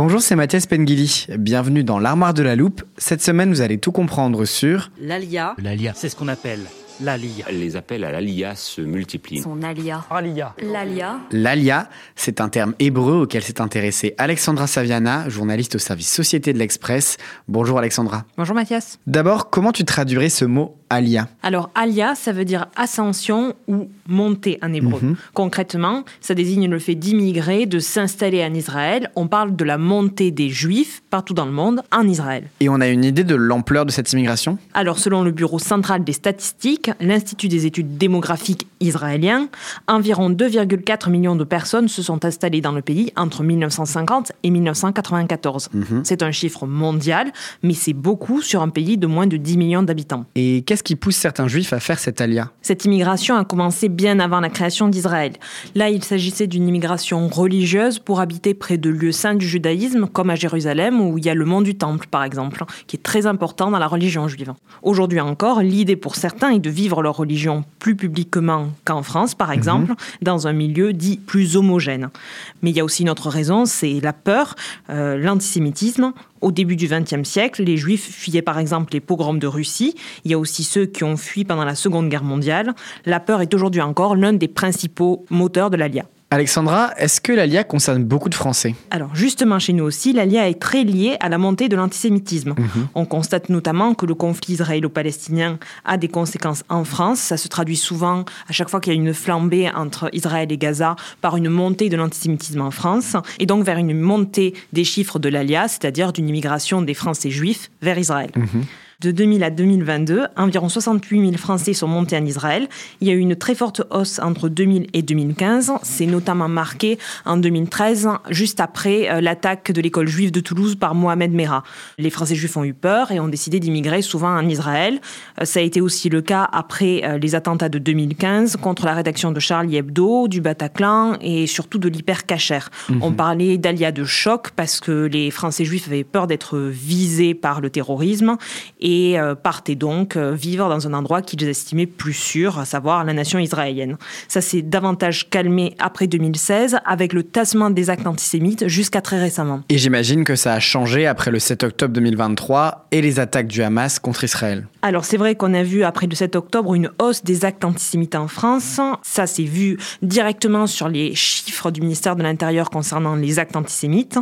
Bonjour, c'est Mathias Pengili. Bienvenue dans l'Armoire de la Loupe. Cette semaine, vous allez tout comprendre sur L'ALIA, L'ALIA. C'est ce qu'on appelle l'ALIA. Les appels à l'ALIA se multiplient. son ALIA. ALIA. L'ALIA, l'ALIA. C'est un terme hébreu auquel s'est intéressée Alexandra Saviana, journaliste au service Société de l'Express. Bonjour Alexandra. Bonjour Mathias. D'abord, comment tu traduirais ce mot ALIA Alors, alia, ça veut dire ascension ou montée en hébreu. Mhm. Concrètement, ça désigne le fait d'immigrer, de s'installer en Israël. On parle de la montée des Juifs partout dans le monde en Israël. Et on a une idée de l'ampleur de cette immigration? Alors, selon le Bureau central des statistiques, l'Institut des études démographiques israélien, environ 2,4 millions de personnes se sont installées dans le pays entre 1950 et 1994. Mhm. C'est un chiffre mondial, mais c'est beaucoup sur un pays de moins de 10 millions d'habitants. Et qu'est-ce qui pousse certains juifs à faire cette ALIA? Cette immigration a commencé bien avant la création d'Israël. Là, il s'agissait d'une immigration religieuse pour habiter près de lieux saints du judaïsme, comme à Jérusalem, où il y a le mont du Temple, par exemple, qui est très important dans la religion juive. Aujourd'hui encore, l'idée pour certains est de vivre leur religion plus publiquement qu'en France, par exemple, dans un milieu dit plus homogène. Mais il y a aussi une autre raison, c'est la peur, euh, l'antisémitisme. Au début du XXe siècle, les Juifs fuyaient par exemple les pogroms de Russie. Il y a aussi ceux qui ont fui pendant la Seconde Guerre mondiale. La peur est aujourd'hui encore l'un des principaux moteurs de l'ALIA. Alexandra, est-ce que l'ALIA concerne beaucoup de Français? Alors justement, chez nous aussi, l'ALIA est très liée à la montée de l'antisémitisme. On constate notamment que le conflit israélo-palestinien a des conséquences en France. Ça se traduit souvent, à chaque fois qu'il y a une flambée entre Israël et Gaza, par une montée de l'antisémitisme en France, et donc vers une montée des chiffres de l'ALIA, c'est-à-dire d'une immigration des Français juifs vers Israël. De 2000 à 2022, environ 68 000 Français sont montés en Israël. Il y a eu une très forte hausse entre 2000 et 2015. C'est notamment marqué en 2013, juste après euh, l'attaque de l'école juive de Toulouse par Mohamed Merah. Les Français juifs ont eu peur et ont décidé d'immigrer souvent en Israël. Euh, Ça a été aussi le cas après euh, les attentats de 2015 contre la rédaction de Charlie Hebdo, du Bataclan et surtout de l'hypercacher. On parlait d'alia de choc parce que les Français juifs avaient peur d'être visés par le terrorisme et euh, partaient donc euh, vivre dans un endroit qu'ils estimaient plus sûr, à savoir la nation israélienne. Ça s'est davantage calmé après 2016 avec le tassement des actes antisémites jusqu'à très récemment. Et j'imagine que ça a changé après le 7 octobre 2023 et les attaques du Hamas contre Israël. Alors c'est vrai qu'on a vu après le 7 octobre une hausse des actes antisémites en France. Ça s'est vu directement sur les chiffres du ministère de l'Intérieur concernant les actes antisémites.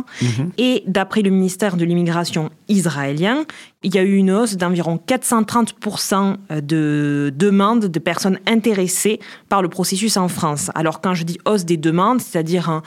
Et d'après le ministère de l'immigration israélien, il y a eu une hausse d'environ 430% de demandes de personnes intéressées par le processus en France. Alors quand je dis hausse des demandes, c'est-à-dire un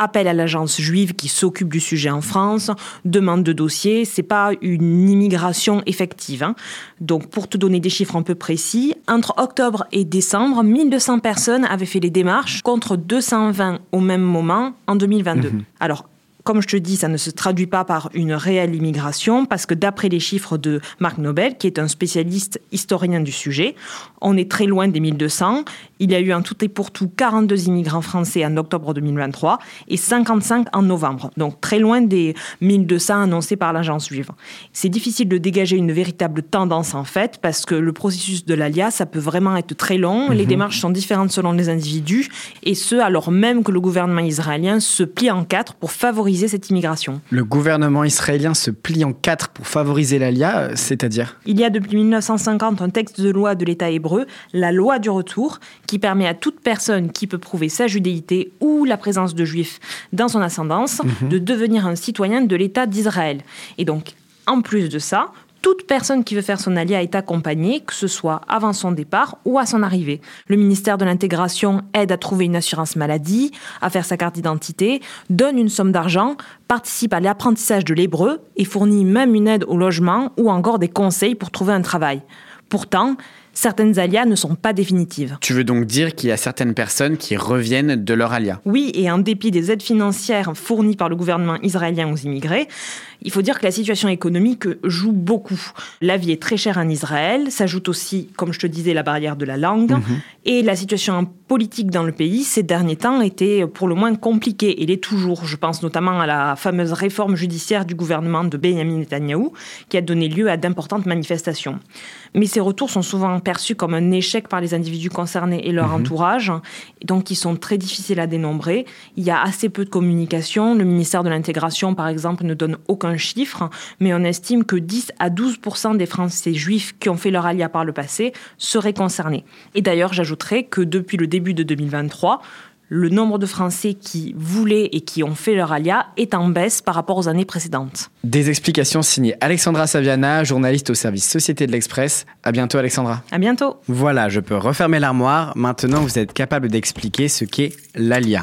appel à l'agence juive qui s'occupe du sujet en France, demande de dossier, c'est pas une immigration effective. hein. Donc pour te donner des chiffres un peu précis, entre octobre et décembre, 1200 personnes avaient fait les démarches contre 220 au même moment en 2022. Alors comme je te dis, ça ne se traduit pas par une réelle immigration, parce que d'après les chiffres de Marc Nobel, qui est un spécialiste historien du sujet, on est très loin des 1200. Il y a eu en tout et pour tout 42 immigrants français en octobre 2023 et 55 en novembre. Donc très loin des 1200 annoncés par l'agence juive. C'est difficile de dégager une véritable tendance en fait, parce que le processus de l'ALIA, ça peut vraiment être très long. Les démarches sont différentes selon les individus, et ce, alors même que le gouvernement israélien se plie en quatre pour favoriser cette immigration. Le gouvernement israélien se plie en quatre pour favoriser l'ALIA, euh, c'est-à-dire? Il y a depuis 1950 un texte de loi de l'État hébreu, la loi du retour, qui permet à toute personne qui peut prouver sa judéité ou la présence de juifs dans son ascendance de devenir un citoyen de l'État d'Israël. Et donc, en plus de ça, toute personne qui veut faire son alia est accompagnée, que ce soit avant son départ ou à son arrivée. Le ministère de l'Intégration aide à trouver une assurance maladie, à faire sa carte d'identité, donne une somme d'argent, participe à l'apprentissage de l'hébreu et fournit même une aide au logement ou encore des conseils pour trouver un travail. Pourtant, certaines alias ne sont pas définitives. Tu veux donc dire qu'il y a certaines personnes qui reviennent de leur alia Oui, et en dépit des aides financières fournies par le gouvernement israélien aux immigrés, il faut dire que la situation économique joue beaucoup. La vie est très chère en Israël, s'ajoute aussi, comme je te disais, la barrière de la langue, Mhm. et la situation politique dans le pays ces derniers temps était pour le moins compliquée, et l'est toujours. Je pense notamment à la fameuse réforme judiciaire du gouvernement de Benjamin Netanyahou, qui a donné lieu à d'importantes manifestations. Mais ces retours sont souvent perçus comme un échec par les individus concernés et leur entourage, donc ils sont très difficiles à dénombrer. Il y a assez peu de communication. Le ministère de l'Intégration, par exemple, ne donne aucun chiffre, mais on estime que 10 à 12 des Français juifs qui ont fait leur alia par le passé seraient concernés. Et d'ailleurs, j'ajouterais que depuis le début de 2023, le nombre de Français qui voulaient et qui ont fait leur alia est en baisse par rapport aux années précédentes. Des explications signées Alexandra Saviana, journaliste au service Société de l'Express. À bientôt Alexandra. À bientôt. Voilà, je peux refermer l'armoire. Maintenant, vous êtes capable d'expliquer ce qu'est l'ALIA.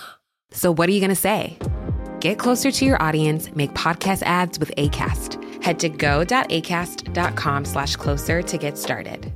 So, what are you going to say? Get closer to your audience, make podcast ads with ACAST. Head to go.acast.com slash closer to get started.